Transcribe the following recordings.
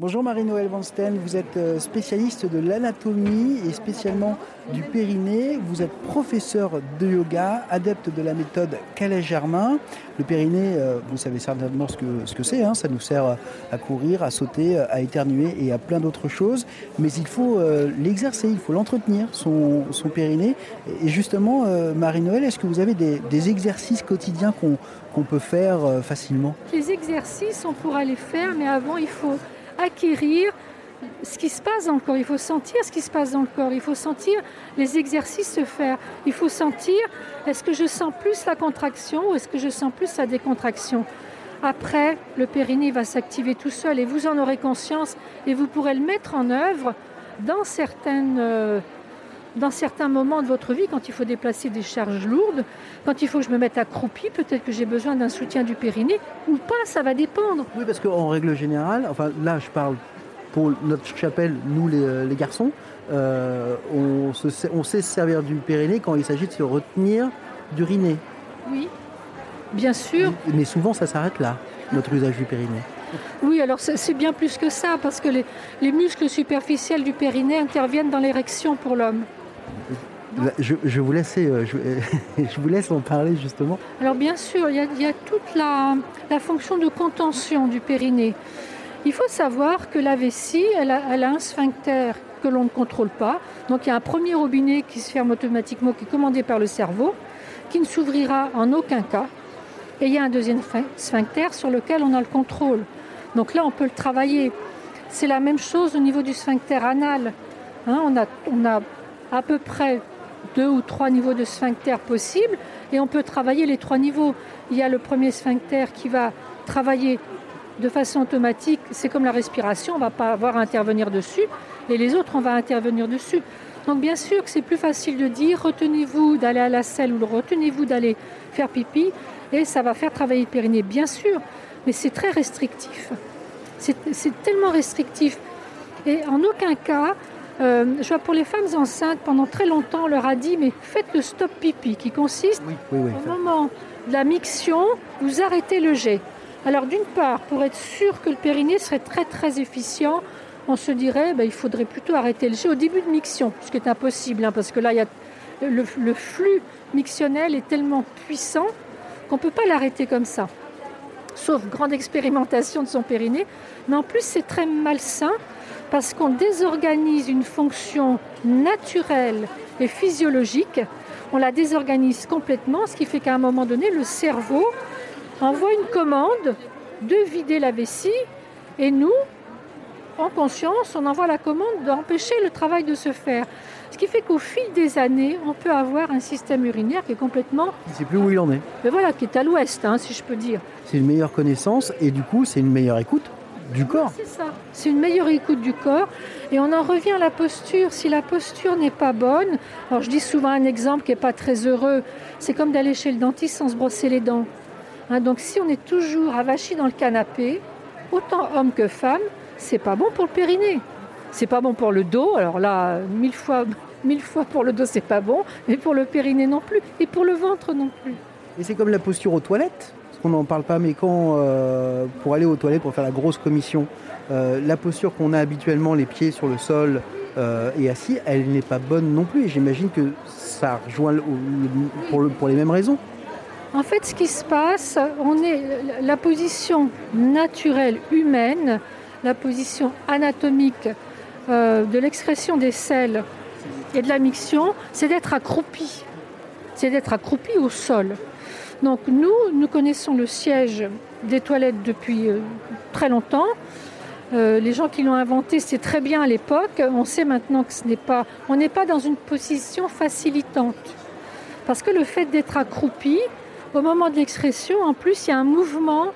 Bonjour Marie-Noël Van Steen, vous êtes euh, spécialiste de l'anatomie et spécialement du périnée. Vous êtes professeur de yoga, adepte de la méthode Calais-Germain. Le périnée, euh, vous savez certainement ce que ce que c'est, hein. ça nous sert à courir, à sauter, à éternuer et à plein d'autres choses. Mais il faut euh, l'exercer, il faut l'entretenir, son, son, périnée. Et justement, Marie-Noël, est-ce que vous avez des, exercices quotidiens qu'on peut faire facilement? Les exercices, on pourra les faire, mais avant, il faut acquérir ce qui se passe dans le corps. Il faut sentir ce qui se passe dans le corps. Il faut sentir les exercices se faire. Il faut sentir est-ce que je sens plus la contraction ou est-ce que je sens plus la décontraction? Après, le périnée va s'activer tout seul et vous en aurez conscience et vous pourrez le mettre en œuvre dans certaines euh, dans certains moments de votre vie, quand il faut déplacer des charges lourdes, quand il faut que je me mette accroupi, peut-être que j'ai besoin d'un soutien du périnée, ou pas, ça va dépendre. Oui, parce qu'en règle générale, enfin là je parle pour notre chapelle, nous les, euh, garçons, euh, on, on, sait se servir du périnée quand il s'agit de se retenir d'uriner. Oui, bien sûr. Mais souvent ça s'arrête là, notre usage du périnée. Oui, alors c'est bien plus que ça, parce que les, les muscles superficiels du périnée interviennent dans l'érection pour l'homme. Je, vous laisse, euh, je, vous laisse en parler justement. Alors bien sûr, il y a, toute la, fonction de contention du périnée. Il faut savoir que la vessie, elle a, un sphincter que l'on ne contrôle pas. Donc il y a un premier robinet qui se ferme automatiquement, qui est commandé par le cerveau, qui ne s'ouvrira en aucun cas. Et il y a un deuxième sphincter sur lequel on a le contrôle. Donc là, on peut le travailler. C'est la même chose au niveau du sphincter anal. Hein, on, a, on a à peu près deux ou trois niveaux de sphincter possibles et on peut travailler les trois niveaux. Il y a le premier sphincter qui va travailler de façon automatique, c'est comme la respiration, on ne va pas avoir à intervenir dessus, et les autres, on va intervenir dessus. Donc bien sûr que c'est plus facile de dire retenez-vous d'aller à la selle ou retenez-vous d'aller faire pipi, et ça va faire travailler le périnée, bien sûr, mais c'est très restrictif. C'est tellement restrictif. Et en aucun cas, euh, je vois pour les femmes enceintes, pendant très longtemps, on leur a dit mais faites le stop pipi, qui consiste au moment de la miction, vous arrêtez le jet. Alors d'une part, pour être sûr que le périnée serait très très efficient, on se dirait ben, il faudrait plutôt arrêter le jet au début de miction, ce qui est impossible, hein, parce que là, y a le, le flux mictionnel est tellement puissant qu'on ne peut pas l'arrêter comme ça. Sauf grande expérimentation de son périnée. Mais en plus, c'est très malsain parce qu'on désorganise une fonction naturelle et physiologique, on la désorganise complètement, ce qui fait qu'à un moment donné, le cerveau envoie une commande de vider la vessie et nous, en conscience, on envoie la commande d'empêcher le travail de se faire. Ce qui fait qu'au fil des années, on peut avoir un système urinaire qui est complètement... Il ne sait plus où il en est. Mais voilà, qui est à l'ouest, hein, si je peux dire. C'est une meilleure connaissance et du coup, c'est une meilleure écoute du corps. C'est ça, c'est une meilleure écoute du corps. Et on en revient à la posture. Si la posture n'est pas bonne, alors je dis souvent un exemple qui n'est pas très heureux, c'est comme d'aller chez le dentiste sans se brosser les dents. Hein, donc si on est toujours avachi dans le canapé, autant homme que femme, c'est pas bon pour le périnée. C'est pas bon pour le dos. Alors là, mille fois, mille fois pour le dos, c'est pas bon, mais pour le périnée non plus, et pour le ventre non plus. Et c'est comme la posture aux toilettes qu'on n'en parle pas, mais quand euh, pour aller aux toilettes, pour faire la grosse commission, euh, la posture qu'on a habituellement, les pieds sur le sol euh, et assis, elle n'est pas bonne non plus. Et j'imagine que ça rejoint pour, pour les mêmes raisons. En fait, ce qui se passe, on est la position naturelle humaine, la position anatomique de l'excrétion des selles et de la miction, c'est d'être accroupi. C'est d'être accroupi au sol. Donc nous, nous connaissons le siège des toilettes depuis euh, très longtemps. Euh, les gens qui l'ont inventé, c'est très bien à l'époque. On sait maintenant que ce n'est pas, on n'est pas dans une position facilitante. Parce que le fait d'être accroupi, au moment de l'excrétion, en plus, il y a un mouvement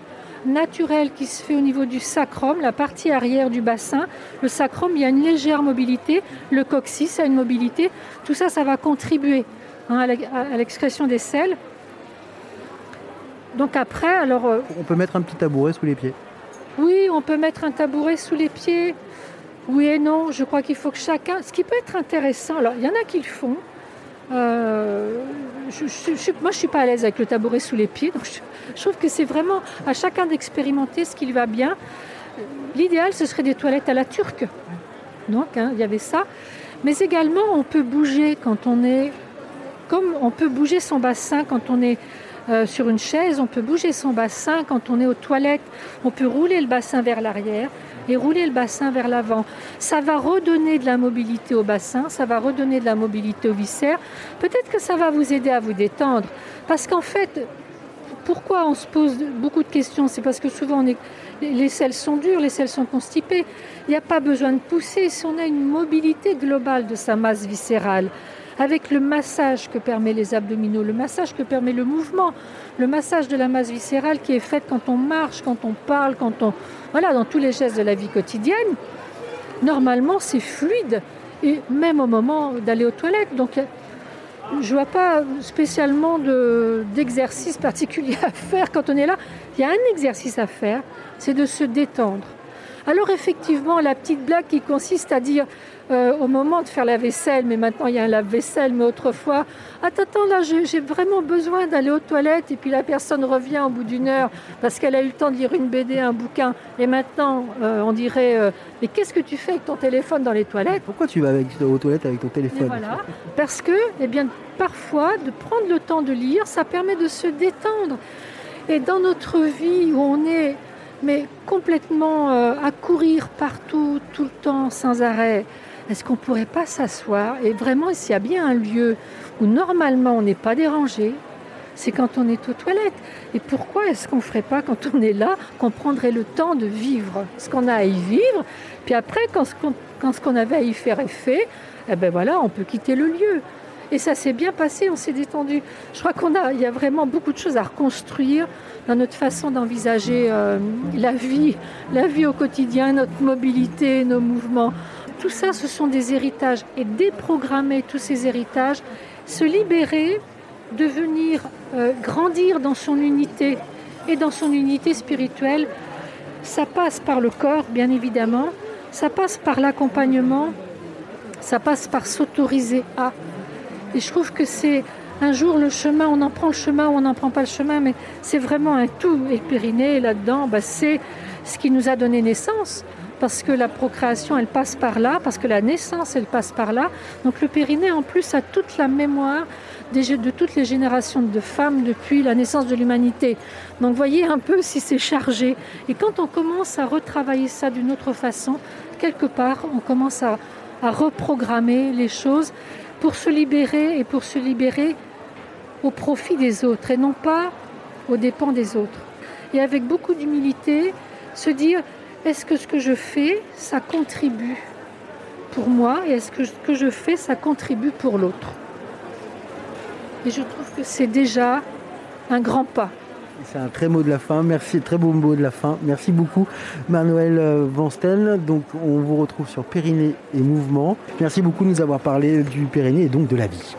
naturel qui se fait au niveau du sacrum, la partie arrière du bassin. Le sacrum, il y a une légère mobilité. Le coccyx a une mobilité. Tout ça, ça va contribuer hein, à l'excrétion des selles. Donc après, alors... Euh, on peut mettre un petit tabouret sous les pieds Oui, on peut mettre un tabouret sous les pieds. Oui et non, je crois qu'il faut que chacun... Ce qui peut être intéressant, alors il y en a qui le font. Euh, je, moi, je suis pas à l'aise avec le tabouret sous les pieds, je, trouve que c'est vraiment à chacun d'expérimenter ce qui lui va bien. L'idéal, ce serait des toilettes à la turque. Donc, hein, il y avait ça. Mais également, on peut bouger quand on est, comme on peut bouger son bassin quand on est euh, sur une chaise, on peut bouger son bassin quand on est aux toilettes, on peut rouler le bassin vers l'arrière et rouler le bassin vers l'avant. Ça va redonner de la mobilité au bassin, ça va redonner de la mobilité au viscère. Peut-être que ça va vous aider à vous détendre. Parce qu'en fait, pourquoi on se pose beaucoup de questions? C'est parce que souvent les selles sont dures, les selles sont constipées. Il n'y a pas besoin de pousser si on a une mobilité globale de sa masse viscérale avec le massage que permet les abdominaux, le massage que permet le mouvement, le massage de la masse viscérale qui est fait quand on marche, quand on parle, quand on voilà, dans tous les gestes de la vie quotidienne. Normalement, c'est fluide et même au moment d'aller aux toilettes. Donc je vois pas spécialement d'exercice particulier à faire quand on est là. Il y a un exercice à faire, c'est de se détendre. Alors effectivement, la petite blague qui consiste à dire euh, au moment de faire la vaisselle, mais maintenant il y a un lave-vaisselle, mais autrefois, attends, attends là j'ai vraiment besoin d'aller aux toilettes, et puis la personne revient au bout d'une heure parce qu'elle a eu le temps de lire une BD, un bouquin, et maintenant euh, on dirait, euh, mais qu'est-ce que tu fais avec ton téléphone dans les toilettes? Pourquoi tu vas avec, aux toilettes avec ton téléphone? Voilà, parce que, eh bien, parfois, de prendre le temps de lire, ça permet de se détendre. Et dans notre vie où on est mais complètement euh, à courir partout, tout le temps, sans arrêt. Est-ce qu'on ne pourrait pas s'asseoir? Et vraiment, s'il y a bien un lieu où normalement on n'est pas dérangé, c'est quand on est aux toilettes. Et pourquoi est-ce qu'on ne ferait pas quand on est là, qu'on prendrait le temps de vivre ce qu'on a à y vivre? Puis après, quand ce qu'on avait à y faire est fait, eh ben voilà, on peut quitter le lieu. Et ça s'est bien passé, on s'est détendu. Je crois qu'on a, y a vraiment beaucoup de choses à reconstruire dans notre façon d'envisager euh, la vie, la vie au quotidien, notre mobilité, nos mouvements. Tout ça, ce sont des héritages. Et déprogrammer tous ces héritages, se libérer, devenir, euh, grandir dans son unité et dans son unité spirituelle, ça passe par le corps, bien évidemment, ça passe par l'accompagnement, ça passe par s'autoriser à. Et je trouve que c'est un jour le chemin, on en prend le chemin ou on n'en prend pas le chemin, mais c'est vraiment un tout. Et le périnée, là-dedans, bah, c'est ce qui nous a donné naissance. Parce que la procréation, elle passe par là, parce que la naissance, elle passe par là. Donc le périnée, en plus, a toute la mémoire de toutes les générations de femmes depuis la naissance de l'humanité. Donc voyez un peu si c'est chargé. Et quand on commence à retravailler ça d'une autre façon, quelque part, on commence à, à reprogrammer les choses pour se libérer et pour se libérer au profit des autres et non pas aux dépens des autres. Et avec beaucoup d'humilité, se dire est-ce que ce que je fais, ça contribue pour moi et est-ce que ce que je fais, ça contribue pour l'autre? Et je trouve que c'est déjà un grand pas. C'est un très mot de la fin. Merci, très beau mot de la fin. Merci beaucoup, Manuel euh, Vanstel. Donc, on vous retrouve sur Périnée et Mouvement. Merci beaucoup de nous avoir parlé du Périnée et donc de la vie.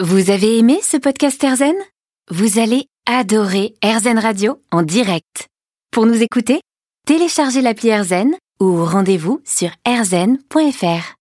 Vous avez aimé ce podcast Erzen Vous allez adorer Erzen Radio en direct. Pour nous écouter, téléchargez l'appli Erzen ou rendez-vous sur erzen.fr.